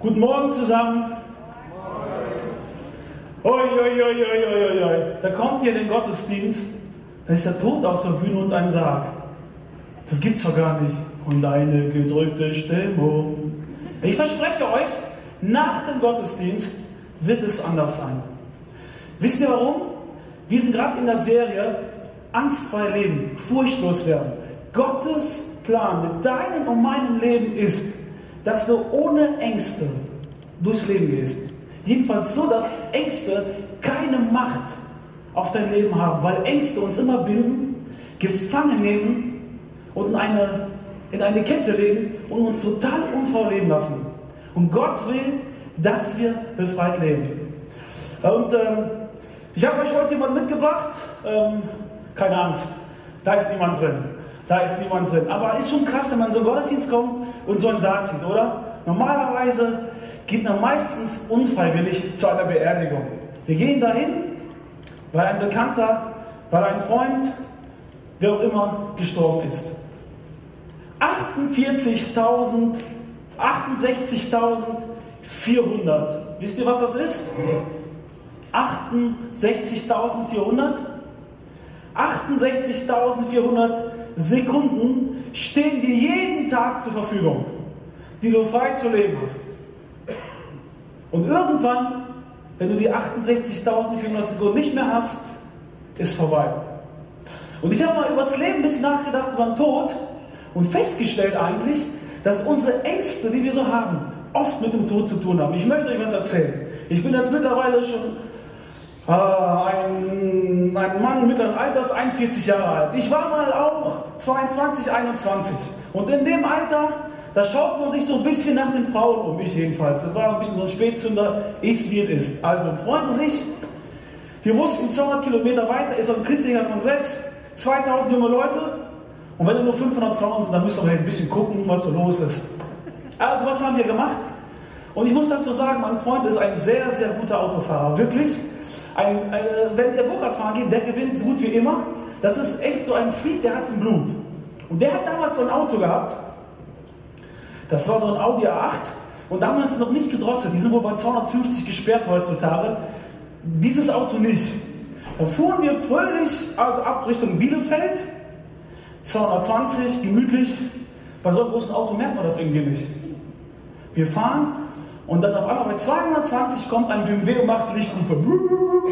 Guten Morgen zusammen. Oi. Da kommt ihr in den Gottesdienst, da ist der Tod auf der Bühne und ein Sarg. Das gibt's doch gar nicht. Und eine gedrückte Stimmung. Ich verspreche euch, nach dem Gottesdienst wird es anders sein. Wisst ihr warum? Wir sind gerade in der Serie Angstfrei leben, furchtlos werden. Gottes Plan mit deinem und meinem Leben ist, dass du ohne Ängste durchs Leben gehst. Jedenfalls so, dass Ängste keine Macht auf dein Leben haben, weil Ängste uns immer binden, gefangen nehmen und in eine, in eine Kette legen und uns total unfrau leben lassen. Und Gott will, dass wir befreit leben. Und ähm, ich habe euch heute jemanden mitgebracht. Ähm, keine Angst, da ist niemand drin. Da ist niemand drin. Aber ist schon krass, wenn man so einen Gottesdienst kommt und so einen Sarg sieht, oder? Normalerweise geht man meistens unfreiwillig zu einer Beerdigung. Wir gehen dahin, weil ein Bekannter, weil ein Freund, wer auch immer gestorben ist. 48.000, 68.400. Wisst ihr, was das ist? 68.400? 68.400 Sekunden stehen dir jeden Tag zur Verfügung, die du frei zu leben hast. Und irgendwann, wenn du die 68.400 Sekunden nicht mehr hast, ist vorbei. Und ich habe mal über das Leben ein bisschen nachgedacht, über den Tod und festgestellt eigentlich, dass unsere Ängste, die wir so haben, oft mit dem Tod zu tun haben. Ich möchte euch was erzählen. Ich bin jetzt mittlerweile schon äh, ein, ein Mann mittleren Alters, 41 Jahre alt. Ich war mal auch 22, 21. Und in dem Alter da schaut man sich so ein bisschen nach den Frauen um, ich jedenfalls. Das war ein bisschen so ein Spätzünder, ist wie es ist. Also, Freund und ich, wir wussten, 200 Kilometer weiter ist ein christlicher Kongress, 2000 junge Leute. Und wenn da nur 500 Frauen sind, dann müssen wir ein bisschen gucken, was so los ist. Also, was haben wir gemacht? Und ich muss dazu sagen, mein Freund ist ein sehr, sehr guter Autofahrer. Wirklich. Ein, äh, wenn der Burkhardt fahren geht, der gewinnt so gut wie immer. Das ist echt so ein Freak, der hat es im Blut. Und der hat damals so ein Auto gehabt, das war so ein Audi A8 und damals noch nicht gedrosselt. Die sind wohl bei 250 gesperrt heutzutage. Dieses Auto nicht. Da fuhren wir völlig also ab Richtung Bielefeld. 220, gemütlich. Bei so einem großen Auto merkt man das irgendwie nicht. Wir fahren und dann auf einmal bei 220 kommt ein BMW und macht Lichthupe.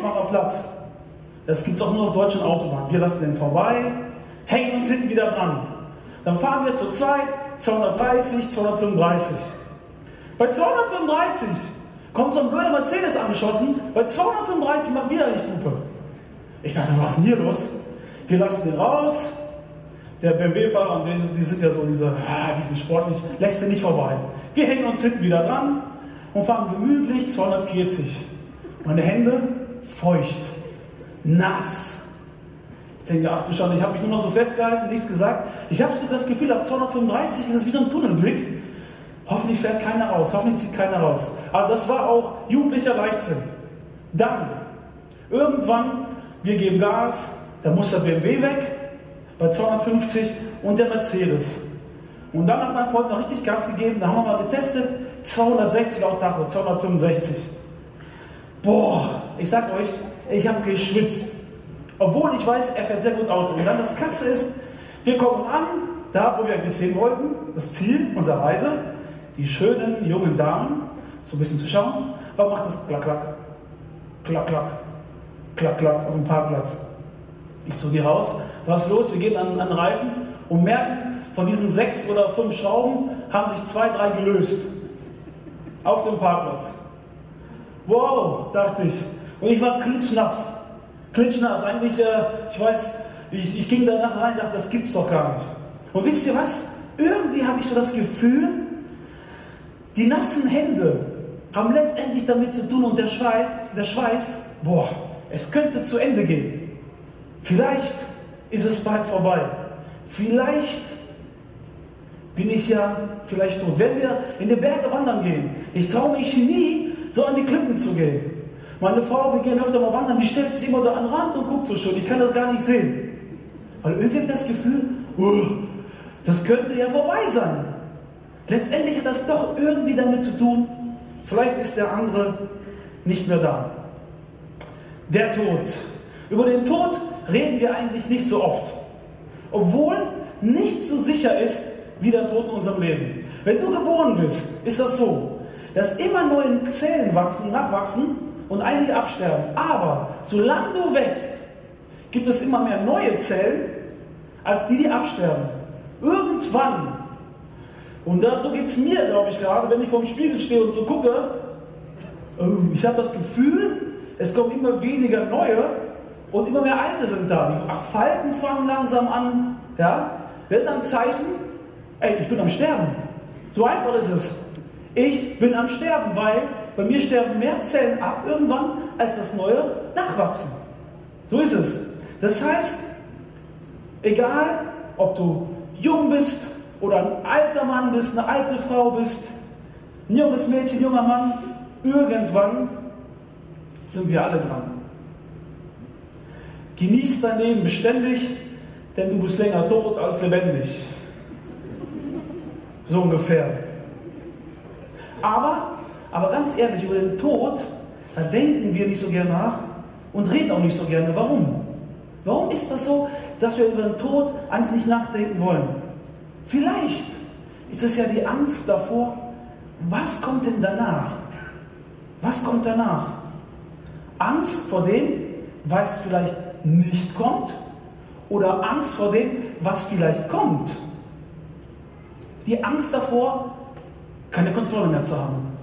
Macht Platz. Das gibt es auch nur auf deutschen Autobahnen. Wir lassen den vorbei, hängen uns hinten wieder dran. Dann fahren wir zu zweit, 230, 235. Bei 235 kommt so ein blöder Mercedes angeschossen, bei 235 macht wieder Lichthupe. Ich dachte, was ist denn hier los? Wir lassen den raus. Der BMW-Fahrer, die, die, sind ja so diese, ah, die sind sportlich, lässt den nicht vorbei. Wir hängen uns hinten wieder dran und fahren gemütlich 240. Meine Hände feucht, nass. Ich denke, ach du Schande, ich habe mich nur noch so festgehalten, nichts gesagt. Ich habe so das Gefühl, ab 235 ist es wie so ein Tunnelblick. Hoffentlich fährt keiner raus, hoffentlich zieht keiner raus. Aber das war auch jugendlicher Leichtsinn. Dann, irgendwann, wir geben Gas, da muss der BMW weg, bei 250 und der Mercedes. Und dann hat mein Freund noch richtig Gas gegeben, da haben wir mal getestet, 260 auch Tacho, 265. Boah, ich sag euch, ich habe geschwitzt. Obwohl ich weiß, er fährt sehr gut Auto. Und dann das Klasse ist, wir kommen an, da wo wir eigentlich hin wollten, das Ziel unserer Reise, die schönen jungen Damen, so ein bisschen zu schauen, warum macht das klack, klack, klack, klack, klack, klack auf dem Parkplatz. Ich so, geh raus, was ist los? Wir gehen an, an den Reifen und merken, von diesen sechs oder fünf Schrauben haben sich zwei, drei gelöst. Auf dem Parkplatz. Wow, dachte ich. Und ich war klitschnass. Klitschnass. Eigentlich, äh, ich weiß, ich, ich ging danach rein und dachte, das gibt's doch gar nicht. Und wisst ihr was? Irgendwie habe ich so das Gefühl, die nassen Hände haben letztendlich damit zu tun und der Schweiß, der Schweiß, boah, es könnte zu Ende gehen. Vielleicht ist es bald vorbei. Vielleicht bin ich ja vielleicht tot. Wenn wir in die Berge wandern gehen, ich traue mich nie, so an die Klippen zu gehen. Meine Frau, wir gehen öfter mal wandern, die stellt sich immer da an den Rand und guckt so schön. Ich kann das gar nicht sehen. Weil irgendwie das Gefühl, uh, das könnte ja vorbei sein. Letztendlich hat das doch irgendwie damit zu tun, vielleicht ist der andere nicht mehr da. Der Tod. Über den Tod reden wir eigentlich nicht so oft, obwohl nicht so sicher ist wie der Tod in unserem Leben. Wenn du geboren bist, ist das so, dass immer neue Zellen wachsen, nachwachsen und einige absterben. Aber solange du wächst, gibt es immer mehr neue Zellen, als die, die absterben. Irgendwann, und so geht es mir, glaube ich, gerade, wenn ich vorm Spiegel stehe und so gucke, oh, ich habe das Gefühl, es kommen immer weniger neue und immer mehr alte sind da. Die Falten fangen langsam an. Ja? Das ist ein Zeichen, ey, ich bin am Sterben. So einfach ist es. Ich bin am Sterben, weil bei mir sterben mehr Zellen ab irgendwann, als das neue nachwachsen. So ist es. Das heißt, egal ob du jung bist oder ein alter Mann bist, eine alte Frau bist, ein junges Mädchen, junger Mann, irgendwann sind wir alle dran. Genieß dein Leben beständig, denn du bist länger tot als lebendig. So ungefähr. Aber aber ganz ehrlich, über den Tod, da denken wir nicht so gerne nach und reden auch nicht so gerne. Warum? Warum ist das so, dass wir über den Tod eigentlich nicht nachdenken wollen? Vielleicht ist es ja die Angst davor, was kommt denn danach? Was kommt danach? Angst vor dem, was vielleicht nicht kommt oder Angst vor dem, was vielleicht kommt. Die Angst davor, keine Kontrolle mehr zu haben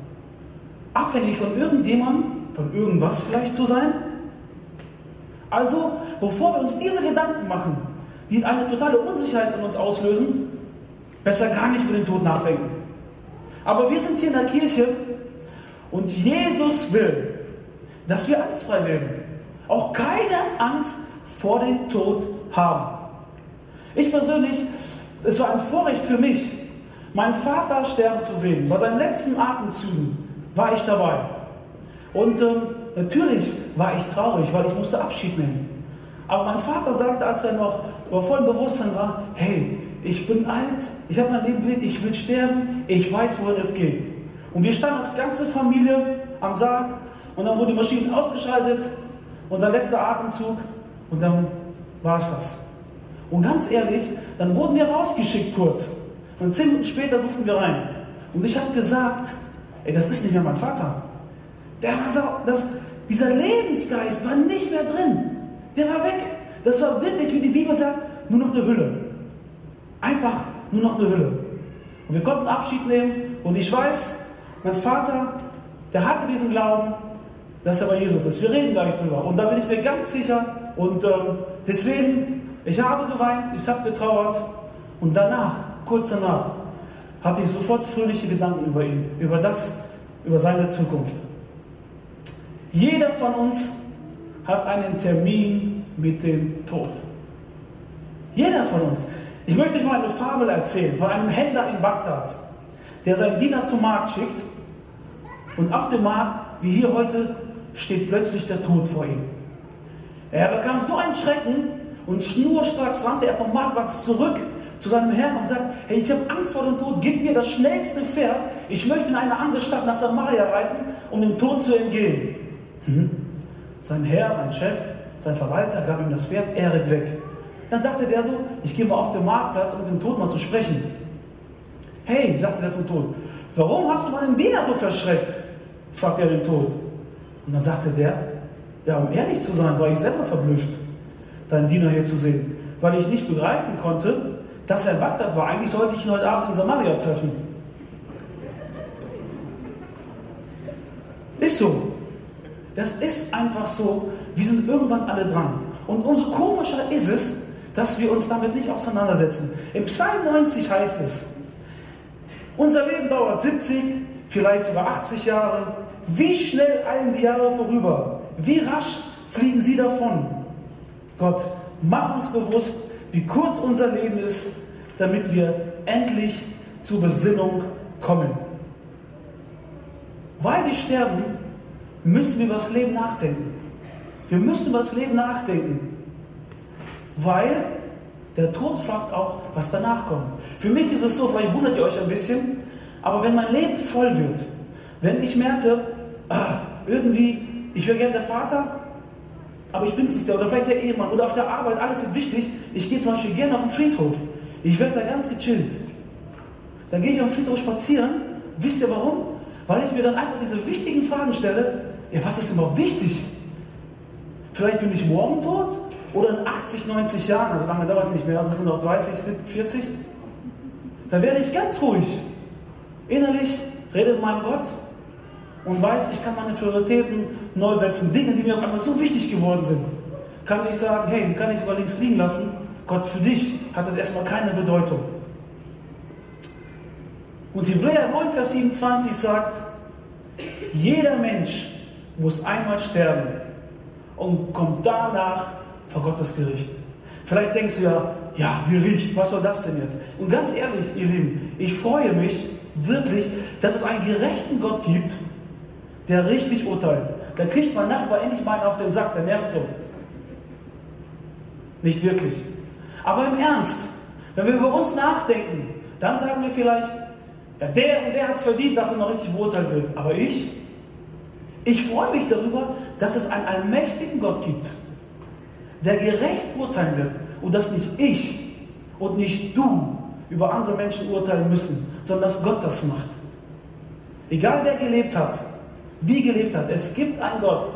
abhängig von irgendjemandem, von irgendwas vielleicht zu sein? Also, bevor wir uns diese Gedanken machen, die eine totale Unsicherheit in uns auslösen, besser gar nicht über den Tod nachdenken. Aber wir sind hier in der Kirche und Jesus will, dass wir angstfrei leben. Auch keine Angst vor dem Tod haben. Ich persönlich, es war ein Vorrecht für mich, meinen Vater sterben zu sehen, bei seinen letzten Atemzügen war ich dabei. Und ähm, natürlich war ich traurig, weil ich musste Abschied nehmen. Aber mein Vater sagte, als er noch über vollem Bewusstsein war, hey, ich bin alt, ich habe mein Leben gelebt, ich will sterben, ich weiß, wohin es geht. Und wir standen als ganze Familie am Sarg und dann wurde die Maschine ausgeschaltet, unser letzter Atemzug und dann war es das. Und ganz ehrlich, dann wurden wir rausgeschickt kurz. Und zehn Minuten später durften wir rein. Und ich habe gesagt, Ey, das ist nicht mehr mein Vater. Der war das, dieser Lebensgeist war nicht mehr drin. Der war weg. Das war wirklich, wie die Bibel sagt, nur noch eine Hülle. Einfach nur noch eine Hülle. Und wir konnten Abschied nehmen. Und ich weiß, mein Vater, der hatte diesen Glauben, dass er bei Jesus ist. Wir reden gleich drüber. Und da bin ich mir ganz sicher. Und ähm, deswegen, ich habe geweint, ich habe getrauert. Und danach, kurz danach, hatte ich sofort fröhliche Gedanken über ihn, über das, über seine Zukunft. Jeder von uns hat einen Termin mit dem Tod. Jeder von uns. Ich möchte euch mal eine Fabel erzählen von einem Händler in Bagdad, der seinen Diener zum Markt schickt und auf dem Markt, wie hier heute, steht plötzlich der Tod vor ihm. Er bekam so einen Schrecken und schnurstracks rannte er vom Marktplatz zurück zu seinem Herrn und sagt, hey, ich habe Angst vor dem Tod, gib mir das schnellste Pferd, ich möchte in eine andere Stadt nach Samaria reiten, um dem Tod zu entgehen. Hm. Sein Herr, sein Chef, sein Verwalter gab ihm das Pferd, er ritt weg. Dann dachte der so, ich gehe mal auf den Marktplatz, um mit dem Tod mal zu sprechen. Hey, sagte er zum Tod, warum hast du meinen Diener so verschreckt? fragte er den Tod. Und dann sagte der, ja, um ehrlich zu sein, war ich selber verblüfft, deinen Diener hier zu sehen, weil ich nicht begreifen konnte, dass er in Bagdad war. Eigentlich sollte ich ihn heute Abend in Samaria treffen. Ist so. Das ist einfach so. Wir sind irgendwann alle dran. Und umso komischer ist es, dass wir uns damit nicht auseinandersetzen. Im Psalm 90 heißt es, unser Leben dauert 70, vielleicht sogar 80 Jahre. Wie schnell eilen die Jahre vorüber? Wie rasch fliegen sie davon? Gott, mach uns bewusst, wie kurz unser Leben ist, damit wir endlich zur Besinnung kommen. Weil wir sterben, müssen wir über das Leben nachdenken. Wir müssen über das Leben nachdenken. Weil der Tod fragt auch, was danach kommt. Für mich ist es so, vielleicht wundert ihr euch ein bisschen, aber wenn mein Leben voll wird, Wenn ich merke, ah, irgendwie, ich wäre gerne der Vater, aber ich bin es nicht der, oder vielleicht der Ehemann, oder auf der Arbeit, alles wird wichtig. Ich gehe zum Beispiel gerne auf den Friedhof. Ich werde da ganz gechillt. Dann gehe ich auf den Friedhof spazieren. Wisst ihr warum? Weil ich mir dann einfach diese wichtigen Fragen stelle. Ja, was ist überhaupt wichtig? Vielleicht bin ich morgen tot oder in 80, 90 Jahren, also lange dauert es nicht mehr, also 130, 40. Da werde ich ganz ruhig. Innerlich rede mit meinem Gott und weiß, ich kann meine Prioritäten neu setzen. Dinge, die mir auf einmal so wichtig geworden sind, kann ich sagen, hey, kann ich sogar links liegen lassen. Gott, für dich hat das erstmal keine Bedeutung. Und Hebräer 9, Vers 27 sagt, jeder Mensch muss einmal sterben und kommt danach vor Gottes Gericht. Vielleicht denkst du ja, ja, Gericht, was soll das denn jetzt? Und ganz ehrlich, ihr Lieben, ich freue mich wirklich, dass es einen gerechten Gott gibt, der richtig urteilt. Da kriegt mein Nachbar endlich mal einen auf den Sack, der nervt so. Nicht wirklich. Aber im Ernst, wenn wir über uns nachdenken, dann sagen wir vielleicht, ja, der und der hat es verdient, dass er noch richtig beurteilt wird. Aber ich, ich freue mich darüber, dass es einen allmächtigen Gott gibt, der gerecht urteilen wird und dass nicht ich und nicht du über andere Menschen urteilen müssen, sondern dass Gott das macht. Egal wer gelebt hat, wie gelebt hat, es gibt einen Gott.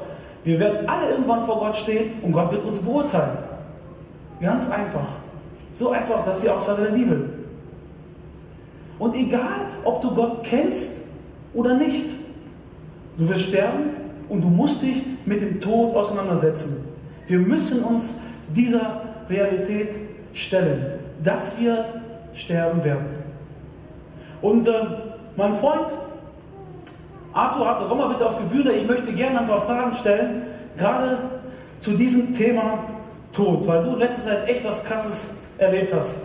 Wir werden alle irgendwann vor Gott stehen und Gott wird uns beurteilen. Ganz einfach. So einfach, dass die Aussage der Bibel. Und egal, ob du Gott kennst oder nicht, du wirst sterben und du musst dich mit dem Tod auseinandersetzen. Wir müssen uns dieser Realität stellen, dass wir sterben werden. Und äh, mein Freund Arthur, Arthur, komm mal bitte auf die Bühne. Ich möchte gerne ein paar Fragen stellen, gerade zu diesem Thema Tod, weil du in letzter Zeit echt was Krasses erlebt hast.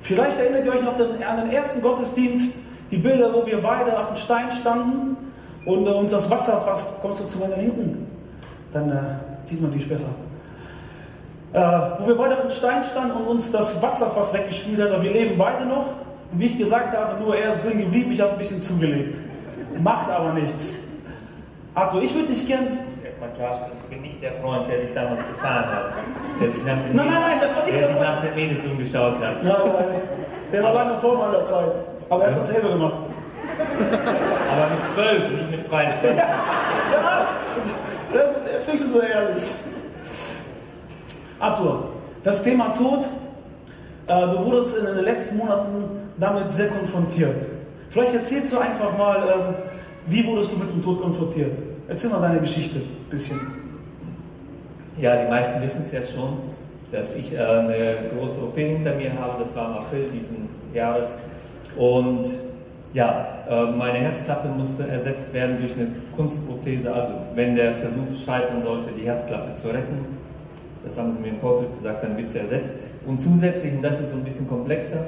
Vielleicht erinnert ihr euch noch an den ersten Gottesdienst, die Bilder, wo wir beide auf dem Stein standen und äh, uns das Wasser fast. Kommst du zu meiner Linken? Dann äh, sieht man dich besser. Äh, wo wir beide auf dem Stein standen und uns das Wasser fast weggespielt hat. Aber wir leben beide noch. Und wie ich gesagt habe, nur er ist drin geblieben, ich habe ein bisschen zugelegt. Macht aber nichts. Arthur, ich würde dich gern. Erstmal klarstellen, ich bin nicht der Freund, der dich damals gefahren hat. Der sich nach den Nein, nein, nein, das war nicht der der sich nach umgeschaut hat. Ja, der war lange vor meiner Zeit. Aber er hat dasselbe gemacht. Aber mit 12, nicht mit 22. Ja, das, das ich so ehrlich. Arthur, das Thema Tod, äh, du wurdest in den letzten Monaten damit sehr konfrontiert. Vielleicht erzählst du einfach mal, ähm, wie wurdest du mit dem Tod konfrontiert? Erzähl mal deine Geschichte ein bisschen. Ja, die meisten wissen es ja schon, dass ich äh, eine große OP hinter mir habe. Das war im April diesen Jahres. Und ja, äh, meine Herzklappe musste ersetzt werden durch eine Kunstprothese. Also, wenn der Versuch scheitern sollte, die Herzklappe zu retten, das haben sie mir im Vorfeld gesagt, dann wird sie ersetzt. Und zusätzlich, und das ist so ein bisschen komplexer,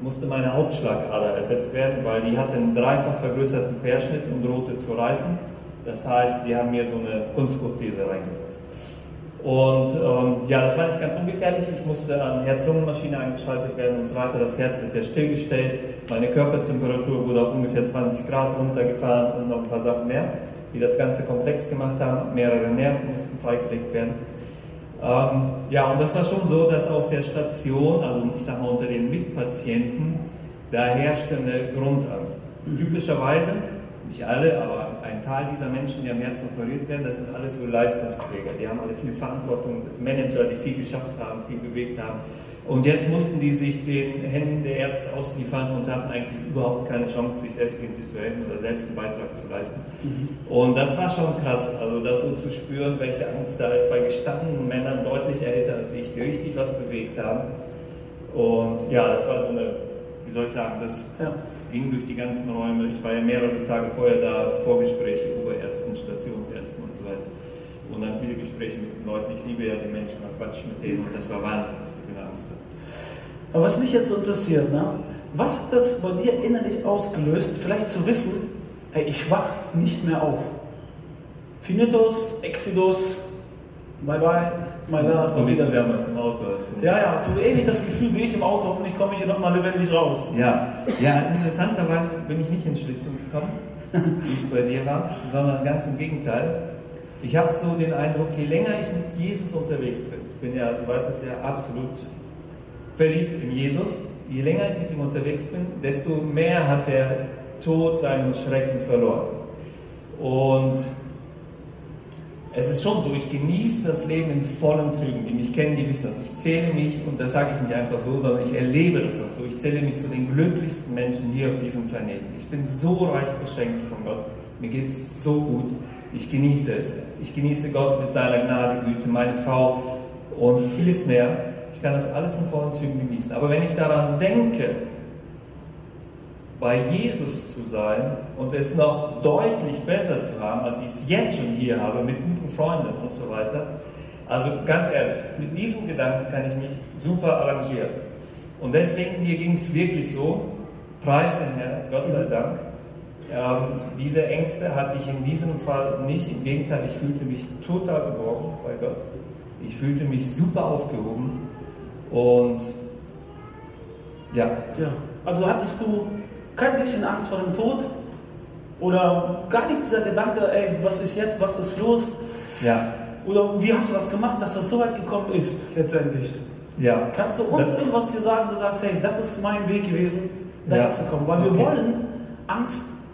musste meine Hauptschlagader ersetzt werden, weil die hatte einen dreifach vergrößerten Querschnitt und drohte zu reißen. Das heißt, die haben mir so eine Kunstprothese reingesetzt. Und ähm, ja, das war nicht ganz ungefährlich. Ich musste an Herz-Lungen-Maschine eingeschaltet werden und so weiter. Das Herz wird ja stillgestellt. Meine Körpertemperatur wurde auf ungefähr 20 Grad runtergefahren und noch ein paar Sachen mehr, die das Ganze komplex gemacht haben. Mehrere Nerven mussten freigelegt werden. Ähm, ja, und das war schon so, dass auf der Station, also ich sag mal unter den Mitpatienten, da herrschte eine Grundangst. Typischerweise, nicht alle, aber ein Teil dieser Menschen, die am Herzen operiert werden, das sind alles so Leistungsträger. Die haben alle viel Verantwortung, Manager, die viel geschafft haben, viel bewegt haben. Und jetzt mussten die sich den Händen der Ärzte ausliefern und hatten eigentlich überhaupt keine Chance, sich selbst irgendwie zu helfen oder selbst einen Beitrag zu leisten. Und das war schon krass, also das so zu spüren, welche Angst da ist bei gestandenen Männern deutlich älter als ich, die richtig was bewegt haben. Und ja, das war so eine, wie soll ich sagen, das Ja. ging durch die ganzen Räume. Ich war ja mehrere Tage vorher da, Vorgespräche, Oberärzten, Stationsärzten und so weiter. Und dann viele Gespräche mit den Leuten. Ich liebe ja die Menschen, man quatscht mit denen und das war Wahnsinn, was die für Angst. Aber was mich jetzt interessiert, ne? was hat das bei dir innerlich ausgelöst, vielleicht zu wissen, hey, ich wach nicht mehr auf? Finitus, Exodus, bye bye. mein Lars, So wie Wiedersehen. damals im Auto hast. Ja, ja, so ähnlich das Gefühl wie ich im Auto. Hoffentlich komme ich hier nochmal lebendig raus. Ja, ja, interessanterweise bin ich nicht ins Schwitzen gekommen, wie es bei dir war, sondern ganz im Gegenteil. Ich habe so den Eindruck, je länger ich mit Jesus unterwegs bin, ich bin ja, du weißt es ja, absolut verliebt in Jesus, je länger ich mit ihm unterwegs bin, desto mehr hat der Tod seinen Schrecken verloren. Und es ist schon so, ich genieße das Leben in vollen Zügen. Die mich kennen, die wissen das. Ich zähle mich, und das sage ich nicht einfach so, sondern ich erlebe das auch so. Ich zähle mich zu den glücklichsten Menschen hier auf diesem Planeten. Ich bin so reich beschenkt von Gott. Mir geht es so gut. Ich genieße es. Ich genieße Gott mit seiner Gnade, Güte, meine Frau und vieles mehr. Ich kann das alles in vollen Zügen genießen. Aber wenn ich daran denke, bei Jesus zu sein und es noch deutlich besser zu haben, als ich es jetzt schon hier habe, mit guten Freunden und so weiter. Also ganz ehrlich, mit diesem Gedanken kann ich mich super arrangieren. Und deswegen, mir ging es wirklich so, preis den Herrn, Gott sei Dank. Ähm, diese Ängste hatte ich in diesem Fall nicht. Im Gegenteil, ich fühlte mich total geborgen bei Gott. Ich fühlte mich super aufgehoben. Und ja, Ja. Also hattest du kein bisschen Angst vor dem Tod? Oder gar nicht dieser Gedanke, ey, was ist jetzt, was ist los? ja, Oder wie hast du das gemacht, dass das so weit gekommen ist, letztendlich? ja. Kannst du uns Das- irgendwas hier sagen, du sagst, hey, das ist mein Weg gewesen, dahin Ja. zu kommen? Weil wir Okay. wollen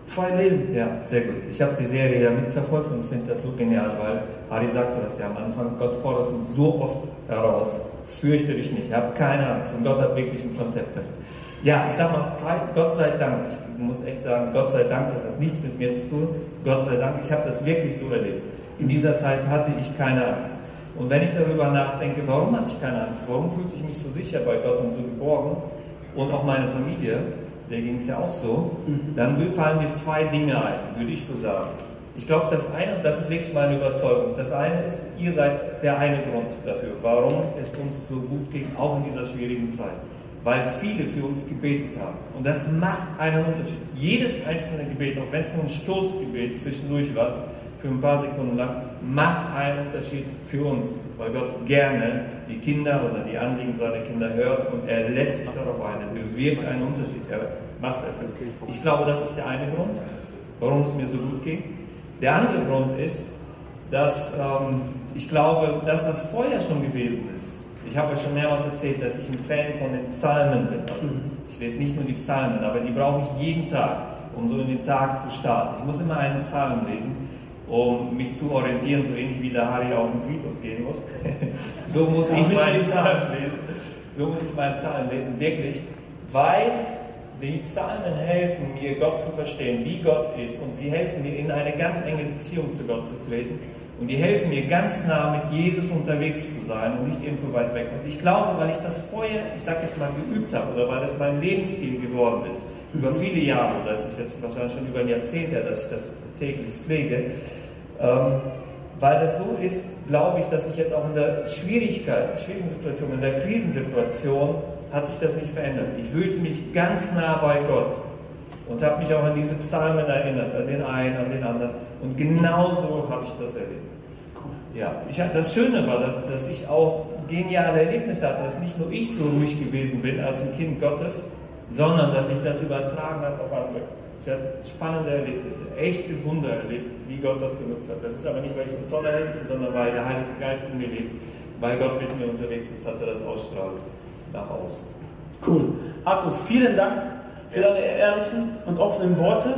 angstfrei leben. Ja, sehr gut. Ich habe die Serie ja mitverfolgt und finde das so genial, weil Harry sagte das ja am Anfang, Gott fordert uns so oft heraus, fürchte dich nicht, hab keine Angst und Gott hat wirklich ein Konzept dafür. Ja, ich sag mal, frei- Gott sei Dank, ich muss echt sagen, Gott sei Dank, das hat nichts mit mir zu tun, Gott sei Dank, ich habe das wirklich so erlebt. In dieser Zeit hatte ich keine Angst. Und wenn ich darüber nachdenke, warum hatte ich keine Angst, warum fühlte ich mich so sicher bei Gott und so geborgen und auch meine Familie, der ging es ja auch so, dann fallen mir zwei Dinge ein, würde ich so sagen. Ich glaube, das eine, und das ist wirklich meine Überzeugung, das eine ist, ihr seid der eine Grund dafür, warum es uns so gut ging, auch in dieser schwierigen Zeit. Weil viele für uns gebetet haben. Und das macht einen Unterschied. Jedes einzelne Gebet, auch wenn es nur ein Stoßgebet zwischendurch war, für ein paar Sekunden lang, macht einen Unterschied für uns, weil Gott gerne die Kinder oder die Anliegen seiner Kinder hört und er lässt sich darauf ein, er bewirkt einen Unterschied, er macht etwas. Ich glaube, das ist der eine Grund, warum es mir so gut ging. Der andere Grund ist, dass ähm, ich glaube, das, was vorher schon gewesen ist, ich habe euch schon mehrmals erzählt, dass ich ein Fan von den Psalmen bin. Also ich lese nicht nur die Psalmen, aber die brauche ich jeden Tag, um so in den Tag zu starten. Ich muss immer einen Psalm lesen, um mich zu orientieren, so ähnlich wie der Harry auf den Friedhof gehen muss. so muss ich nicht meinen jeden Tag. Psalm lesen. So muss ich meinen Psalm lesen, wirklich, weil die Psalmen helfen mir, Gott zu verstehen, wie Gott ist, und sie helfen mir, in eine ganz enge Beziehung zu Gott zu treten. Und die helfen mir, ganz nah mit Jesus unterwegs zu sein und nicht irgendwo weit weg. Und ich glaube, weil ich das vorher, ich sag jetzt mal, geübt habe, oder weil das mein Lebensstil geworden ist, über viele Jahre, oder es ist jetzt wahrscheinlich schon über ein Jahrzehnt her, dass ich das täglich pflege, ähm, weil das so ist, glaube ich, dass ich jetzt auch in der Schwierigkeit, schwierigen Situation, in der Krisensituation, hat sich das nicht verändert. Ich fühlte mich ganz nah bei Gott und habe mich auch an diese Psalmen erinnert, an den einen, an den anderen. Und genauso habe ich das erlebt. Ja, ich, das Schöne war, dass ich auch geniale Erlebnisse hatte, dass nicht nur ich so ruhig gewesen bin als ein Kind Gottes, sondern dass ich das übertragen habe auf andere. Ich hatte spannende Erlebnisse, echte Wunder erlebt, wie Gott das benutzt hat. Das ist aber nicht, weil ich so ein toller Held bin, sondern weil der Heilige Geist in mir lebt, weil Gott mit mir unterwegs ist, hat er das ausstrahlt nach außen. Cool. Arthur, vielen Dank für deine ehrlichen und offenen Worte,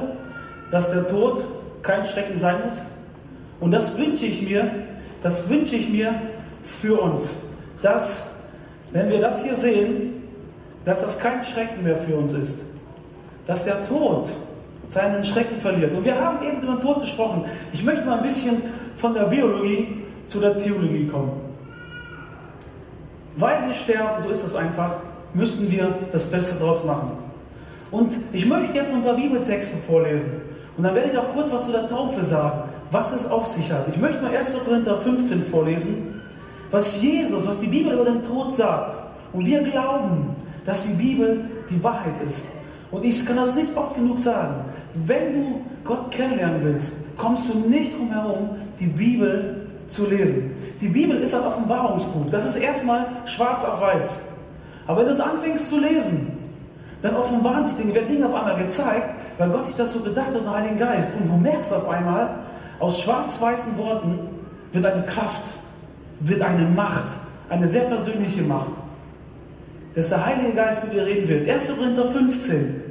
dass der Tod kein Schrecken sein muss. Und das wünsche ich mir, das wünsche ich mir für uns, dass, wenn wir das hier sehen, dass das kein Schrecken mehr für uns ist. Dass der Tod seinen Schrecken verliert. Und wir haben eben über den Tod gesprochen. Ich möchte mal ein bisschen von der Biologie zu der Theologie kommen. Weil wir sterben, so ist es einfach, müssen wir das Beste draus machen. Und ich möchte jetzt ein paar Bibeltexte vorlesen. Und dann werde ich auch kurz was zu der Taufe sagen, was es auf sich hat. Ich möchte mal 1. Korinther 15 vorlesen, was Jesus, was die Bibel über den Tod sagt. Und wir glauben, dass die Bibel die Wahrheit ist. Und ich kann das nicht oft genug sagen. Wenn du Gott kennenlernen willst, kommst du nicht drum herum, die Bibel zu lesen. Die Bibel ist ein Offenbarungsbuch. Das ist erstmal schwarz auf weiß. Aber wenn du es anfängst zu lesen, dann offenbaren sich Dinge, werden Dinge auf einmal gezeigt, weil Gott sich das so gedacht hat, der Heiligen Geist. Und du merkst auf einmal, aus schwarz-weißen Worten wird eine Kraft, wird eine Macht, eine sehr persönliche Macht, dass der Heilige Geist zu dir reden wird. 1. Korinther 15.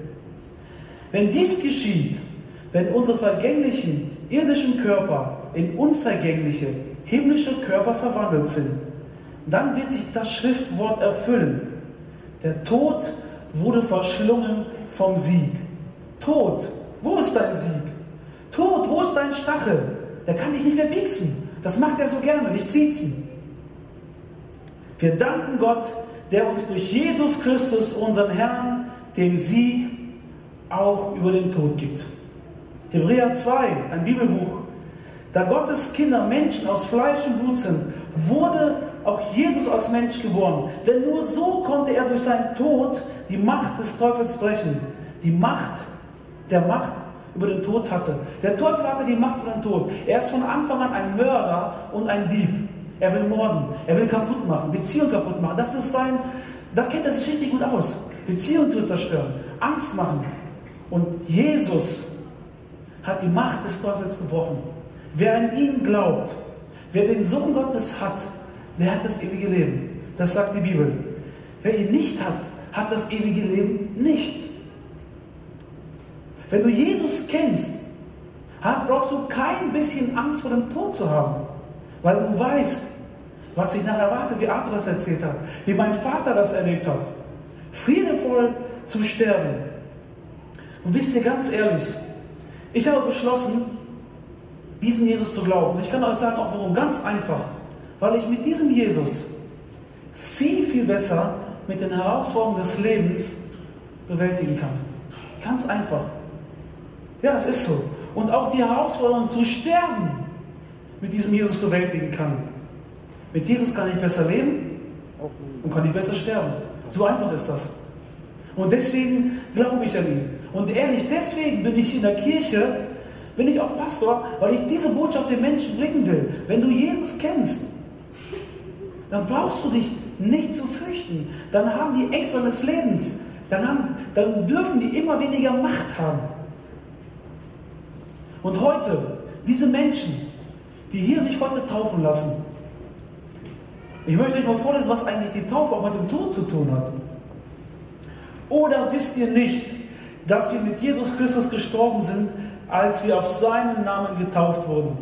Wenn dies geschieht, wenn unsere vergänglichen irdischen Körper in unvergängliche himmlische Körper verwandelt sind, dann wird sich das Schriftwort erfüllen. Der Tod wurde verschlungen vom Sieg. Tod, wo ist dein Sieg? Tod, wo ist dein Stachel? Der kann dich nicht mehr pieksen. Das macht er so gerne, dich ziezen. Wir danken Gott, der uns durch Jesus Christus, unseren Herrn, den Sieg auch über den Tod gibt. Hebräer 2, ein Bibelbuch. Da Gottes Kinder Menschen aus Fleisch und Blut sind, wurde auch Jesus als Mensch geboren. Denn nur so konnte er durch seinen Tod die Macht des Teufels brechen. Die Macht der Macht über den Tod hatte. Der Teufel hatte die Macht über den Tod. Er ist von Anfang an ein Mörder und ein Dieb. Er will morden, er will kaputt machen, Beziehungen kaputt machen. Das ist sein, da kennt er sich richtig gut aus. Beziehungen zu zerstören, Angst machen. Und Jesus hat die Macht des Teufels gebrochen. Wer an ihn glaubt, wer den Sohn Gottes hat, der hat das ewige Leben. Das sagt die Bibel. Wer ihn nicht hat, hat das ewige Leben nicht. Wenn du Jesus kennst, brauchst du kein bisschen Angst vor dem Tod zu haben, weil du weißt, was dich nachher erwartet, wie Arthur das erzählt hat, wie mein Vater das erlebt hat. Friedevoll zu sterben. Und wisst ihr ganz ehrlich, ich habe beschlossen, diesen Jesus zu glauben. Und ich kann euch sagen, auch warum. Ganz einfach. Weil ich mit diesem Jesus viel, viel besser mit den Herausforderungen des Lebens bewältigen kann. Ganz einfach. Ja, es ist so. Und auch die Herausforderung zu sterben mit diesem Jesus bewältigen kann. Mit Jesus kann ich besser leben und kann ich besser sterben. So einfach ist das. Und deswegen glaube ich an ihn. Und ehrlich, deswegen bin ich in der Kirche, bin ich auch Pastor, weil ich diese Botschaft den Menschen bringen will. Wenn du Jesus kennst, dann brauchst du dich nicht zu fürchten. Dann haben die Ängste des Lebens, dann, haben, dann dürfen die immer weniger Macht haben. Und heute, diese Menschen, die hier sich heute taufen lassen, ich möchte euch mal vorlesen, was eigentlich die Taufe auch mit dem Tod zu tun hat. Oder wisst ihr nicht, dass wir mit Jesus Christus gestorben sind, als wir auf seinen Namen getauft wurden?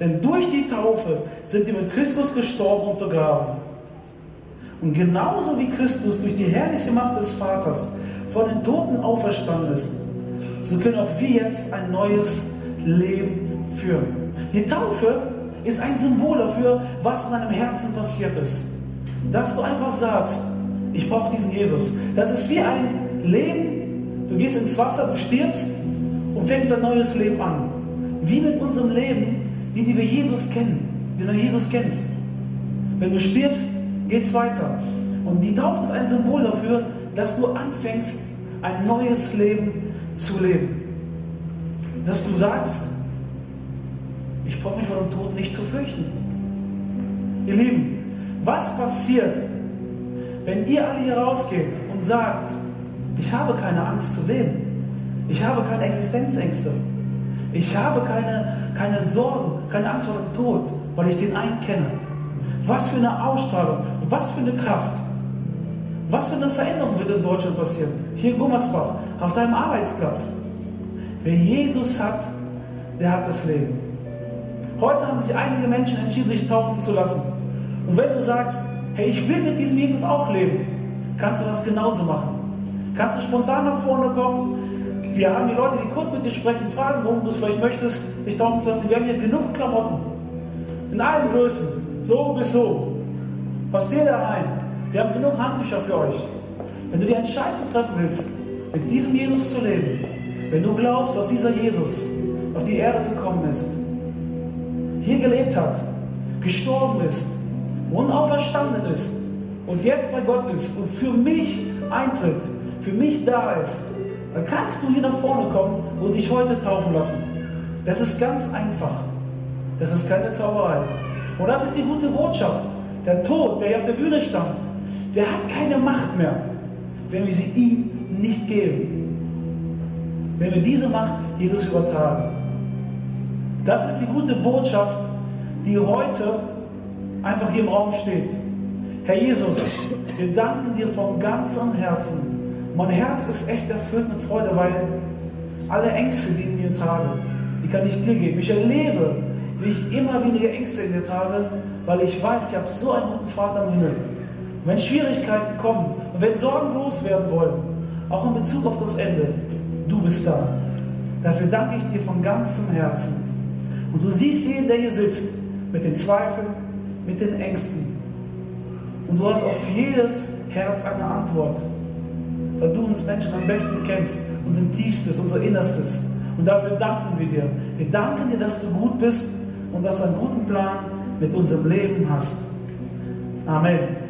Denn durch die Taufe sind wir mit Christus gestorben und begraben. Und genauso wie Christus durch die herrliche Macht des Vaters von den Toten auferstanden ist, so können auch wir jetzt ein neues Leben führen. Die Taufe ist ein Symbol dafür, was in deinem Herzen passiert ist. Dass du einfach sagst, ich brauche diesen Jesus. Das ist wie ein Leben, du gehst ins Wasser, du stirbst und fängst ein neues Leben an. Wie mit unserem Leben, die, die wir Jesus kennen, die du Jesus kennst. Wenn du stirbst, geht's weiter. Und die Taufe ist ein Symbol dafür, dass du anfängst, ein neues Leben zu leben. Dass du sagst, ich brauche mich vor dem Tod nicht zu fürchten. Ihr Lieben, was passiert, wenn ihr alle hier rausgeht und sagt, ich habe keine Angst zu leben, ich habe keine Existenzängste, ich habe keine, keine Sorgen, keine Angst vor dem Tod, weil ich den einen kenne. Was für eine Ausstrahlung, was für eine Kraft, was für eine Veränderung wird in Deutschland passieren. Hier in Gummersbach, auf deinem Arbeitsplatz. Wer Jesus hat, der hat das Leben. Heute haben sich einige Menschen entschieden, sich taufen zu lassen. Und wenn du sagst, hey, ich will mit diesem Jesus auch leben, kannst du das genauso machen. Kannst du spontan nach vorne kommen, wir haben hier Leute, die kurz mit dir sprechen, fragen, warum du es vielleicht möchtest, dich taufen zu lassen. Wir haben hier genug Klamotten. In allen Größen. So bis so. Passt dir da rein. Wir haben genug Handtücher für euch. Wenn du die Entscheidung treffen willst, mit diesem Jesus zu leben, wenn du glaubst, dass dieser Jesus auf die Erde gekommen ist, hier gelebt hat, gestorben ist und auferstanden ist und jetzt bei Gott ist und für mich eintritt, für mich da ist, dann kannst du hier nach vorne kommen und dich heute taufen lassen. Das ist ganz einfach. Das ist keine Zauberei. Und das ist die gute Botschaft. Der Tod, der hier auf der Bühne stand, der hat keine Macht mehr, wenn wir sie ihm nicht geben. Wenn wir diese Macht Jesus übertragen. Das ist die gute Botschaft, die heute einfach hier im Raum steht. Herr Jesus, wir danken dir von ganzem Herzen. Mein Herz ist echt erfüllt mit Freude, weil alle Ängste, die in mir trage, die kann ich dir geben. Ich erlebe, wie ich immer weniger Ängste in mir trage, weil ich weiß, ich habe so einen guten Vater im Himmel. Wenn Schwierigkeiten kommen und wenn Sorgen loswerden wollen, auch in Bezug auf das Ende, du bist da. Dafür danke ich dir von ganzem Herzen. Und du siehst jeden, der hier sitzt, mit den Zweifeln, mit den Ängsten. Und du hast auf jedes Herz eine Antwort, weil du uns Menschen am besten kennst, unser Tiefstes, unser Innerstes. Und dafür danken wir dir. Wir danken dir, dass du gut bist und dass du einen guten Plan mit unserem Leben hast. Amen.